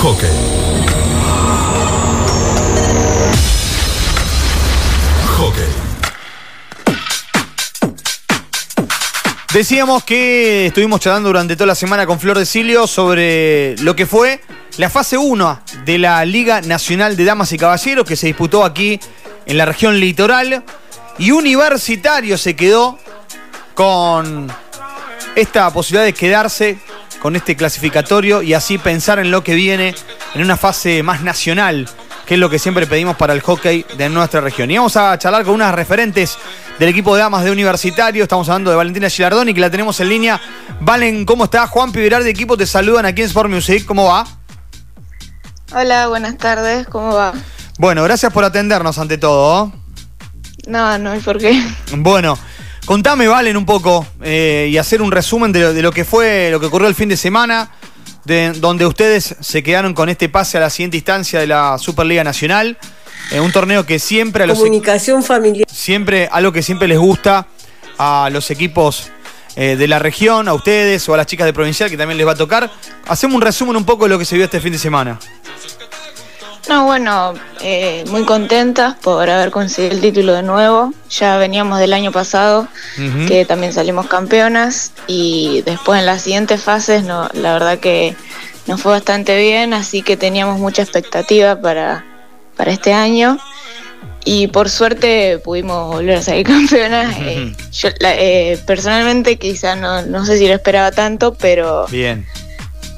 Hockey. Hockey. Decíamos que estuvimos charlando durante toda la semana con Flor de Silio sobre lo que fue la fase 1 de la Liga Nacional de Damas y Caballeros que se disputó aquí en la región litoral. Y Universitario se quedó con esta posibilidad de quedarse con este clasificatorio y así pensar en lo que viene en una fase más nacional, que es lo que siempre pedimos para el hockey de nuestra región. Y vamos a charlar con unas referentes del equipo de damas de Universitario. Estamos hablando de Valentina Gilardoni, que la tenemos en línea. Valen, ¿cómo está? Juan Piberar de equipo te saludan aquí en Sport Music. ¿Cómo va? Hola, buenas tardes, ¿cómo va? Bueno, gracias por atendernos ante todo. No, no hay por qué. Bueno, contame, Valen, un poco eh, y hacer un resumen de lo, de lo que fue, lo que ocurrió el fin de semana, de, donde ustedes se quedaron con este pase a la siguiente instancia de la Superliga Nacional. Eh, un torneo que siempre a los Comunicación familiar. siempre algo que siempre les gusta a los equipos eh, de la región, a ustedes o a las chicas de provincial que también les va a tocar. Hacemos un resumen un poco de lo que se vio este fin de semana. No, bueno, eh, muy contentas por haber conseguido el título de nuevo. Ya veníamos del año pasado, que también salimos campeonas, y después en las siguientes fases, no, la verdad que nos fue bastante bien, así que teníamos mucha expectativa para, para este año. Y por suerte pudimos volver a salir campeonas. Eh, yo, la- eh, personalmente quizá no, no sé si lo esperaba tanto, pero, Bien,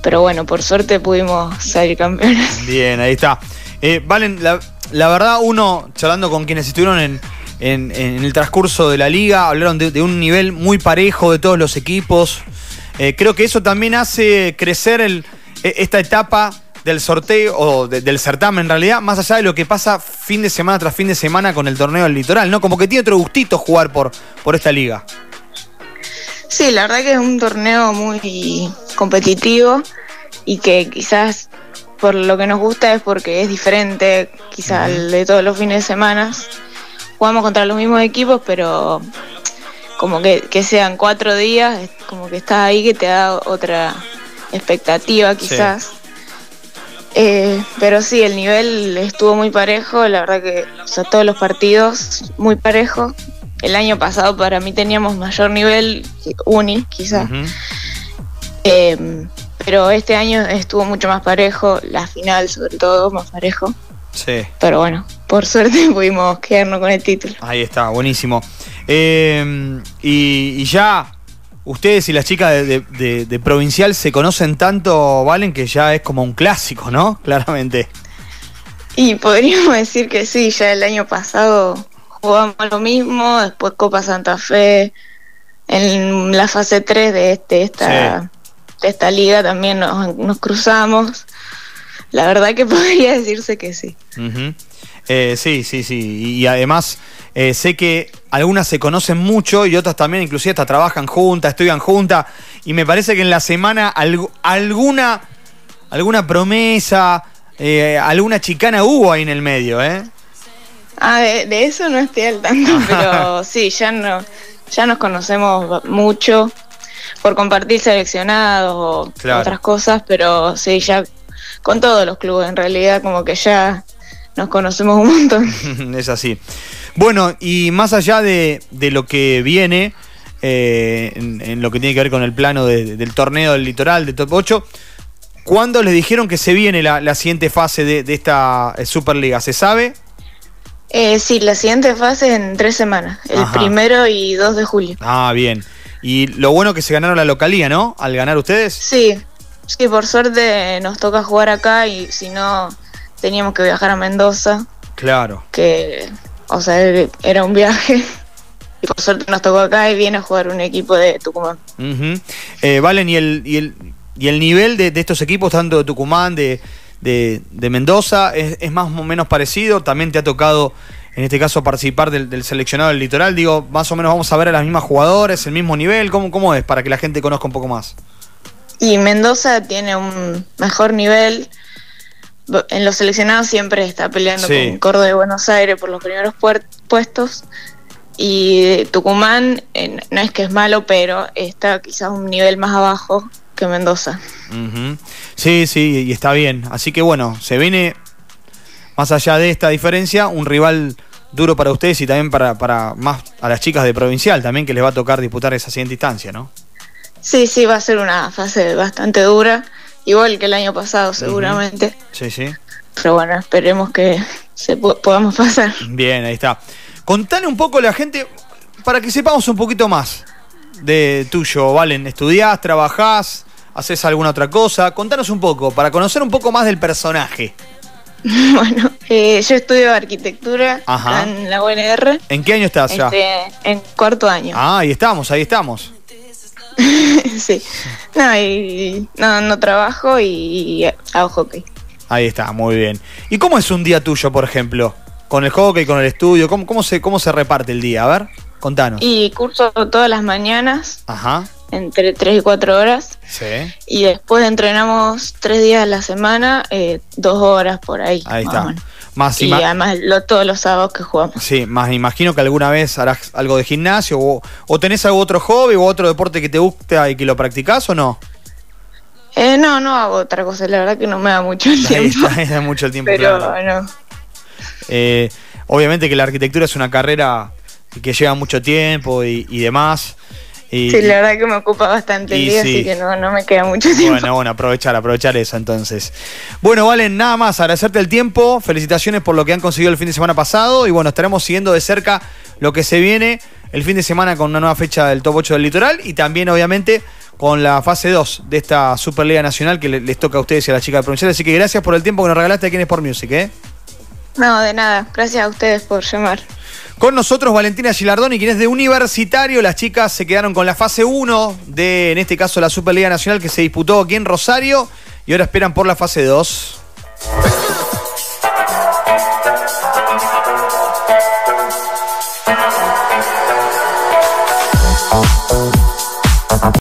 pero bueno, por suerte pudimos salir campeonas. bien, ahí está. Eh, Valen, la, la verdad, uno, charlando con quienes estuvieron en, en- en el transcurso de la liga, hablaron de, de un nivel muy parejo de todos los equipos. Eh, creo que eso también hace crecer el- e- esta etapa del sorteo, o de- del certamen en realidad, más allá de lo que pasa fin de semana tras fin de semana con el torneo del litoral, ¿no? Como que tiene otro gustito jugar por, por esta liga. Sí, la verdad que es un torneo muy competitivo y que quizás por lo que nos gusta es porque es diferente quizás al de todos los fines de semana. Jugamos contra los mismos equipos, pero como que, que sean cuatro días, como que estás ahí que te da otra expectativa quizás. Eh, pero sí, el nivel estuvo muy parejo, la verdad que o sea, todos los partidos muy parejos. El año pasado para mí teníamos mayor nivel, Uni quizás. Eh, pero este año estuvo mucho más parejo, la final sobre todo más parejo. Sí. Pero bueno, por suerte pudimos quedarnos con el título. Ahí está, buenísimo. Eh, y, y ya ustedes y las chicas de, de- de- de Provincial se conocen tanto, Valen, que ya es como un clásico, ¿no? Claramente. Y podríamos decir que sí, ya el año pasado jugamos lo mismo, después Copa Santa Fe, en la fase 3 de, este, esta, de esta liga también nos, nos cruzamos. La verdad que podría decirse que sí. Eh, sí, sí, sí. Y, y además eh, sé que algunas se conocen mucho y otras también, inclusive hasta trabajan juntas, estudian juntas. Y me parece que en la semana algu- alguna, alguna promesa, eh, alguna chicana hubo ahí en el medio, ¿eh? Ah, de, de eso no estoy al tanto, pero sí, ya no, ya nos conocemos mucho por compartir seleccionados o Claro. otras cosas, pero sí, ya con todos los clubes en realidad como que ya nos conocemos un montón. es así. Bueno, y más allá de, de lo que viene, eh, en, en lo que tiene que ver con el plano de- del torneo del litoral, de Top 8, ¿cuándo les dijeron que se viene la, la siguiente fase de, de esta eh, Superliga? ¿Se sabe? Eh, sí, la siguiente fase en tres semanas, el Ajá. primero y 2 de julio. Ah, bien. Y lo bueno que se ganaron la localía, ¿no? Al ganar ustedes. Sí, sí, por suerte nos toca jugar acá y si no teníamos que viajar a Mendoza. Claro. que, o sea, era un viaje. Y por suerte nos tocó acá y viene a jugar un equipo de Tucumán. Ujú. Eh, Valen, ¿y el, y el, y el nivel de, de estos equipos, tanto de Tucumán, de, de- de Mendoza, ¿es, es más o menos parecido? ¿También te ha tocado, en este caso, participar del, del seleccionado del litoral? Digo, más o menos vamos a ver a las mismas jugadoras, el mismo nivel. ¿Cómo, ¿Cómo es? Para que la gente conozca un poco más. Y Mendoza tiene un mejor nivel. En los seleccionados siempre está peleando Sí. con Córdoba de Buenos Aires por los primeros puestos. Y Tucumán eh, no es que es malo, pero está quizás un nivel más abajo que Mendoza. Sí, sí, y está bien. Así que bueno, se viene, más allá de esta diferencia, un rival duro para ustedes y también para, para más a las chicas de provincial también que les va a tocar disputar esa siguiente instancia, ¿no? Sí, sí, va a ser una fase bastante dura, igual que el año pasado seguramente. Sí, sí. Pero bueno, esperemos que se podamos pasar. Bien, ahí está. Contale un poco a la gente, para que sepamos un poquito más de tuyo, Valen. ¿Estudiás, trabajás, haces alguna otra cosa? Contanos un poco, para conocer un poco más del personaje. Bueno, eh, yo estudio arquitectura en la UNR. ¿En qué año estás ya? Este, en cuarto año. Ah, ahí estamos, ahí estamos. sí. No, y, no, no trabajo y hago hockey. Ahí está, muy bien. ¿Y cómo es un día tuyo, por ejemplo? Con el hockey, con el estudio, ¿cómo, cómo, se, cómo se reparte el día? A ver, contanos. Y curso todas las mañanas. Ajá. Entre 3 y 4 horas. Sí. Y después entrenamos 3 días a la semana, eh, 2 horas por ahí. Ahí está. Más y además todos los sábados que jugamos. Sí, más imagino que alguna vez harás algo de gimnasio o, o tenés algún otro hobby o otro deporte que te gusta y que lo practicás o no. Eh, no, no hago otra cosa, la verdad que no me da mucho el tiempo. Ahí da mucho el tiempo, Pero no. Eh, obviamente que la arquitectura es una carrera que lleva mucho tiempo y, demás. Y, sí, la verdad que me ocupa bastante el día, así que no, no, me queda mucho tiempo. Bueno, bueno, aprovechar, aprovechar eso entonces. Bueno, Valen, nada más, agradecerte el tiempo, felicitaciones por lo que han conseguido el fin de semana pasado y bueno, estaremos siguiendo de cerca lo que se viene el fin de semana con una nueva fecha del Top 8 del Litoral y también obviamente con la fase 2 de esta Superliga Nacional que les toca a ustedes y a la chica de provincial. Así que gracias por el tiempo que nos regalaste aquí en Sport Music. ¿eh? No, de nada. Gracias a ustedes por llamar. Con nosotros Valentina Gilardoni, quien es de Universitario. Las chicas se quedaron con la fase 1 de, en este caso, la Superliga Nacional que se disputó aquí en Rosario y ahora esperan por la fase 2.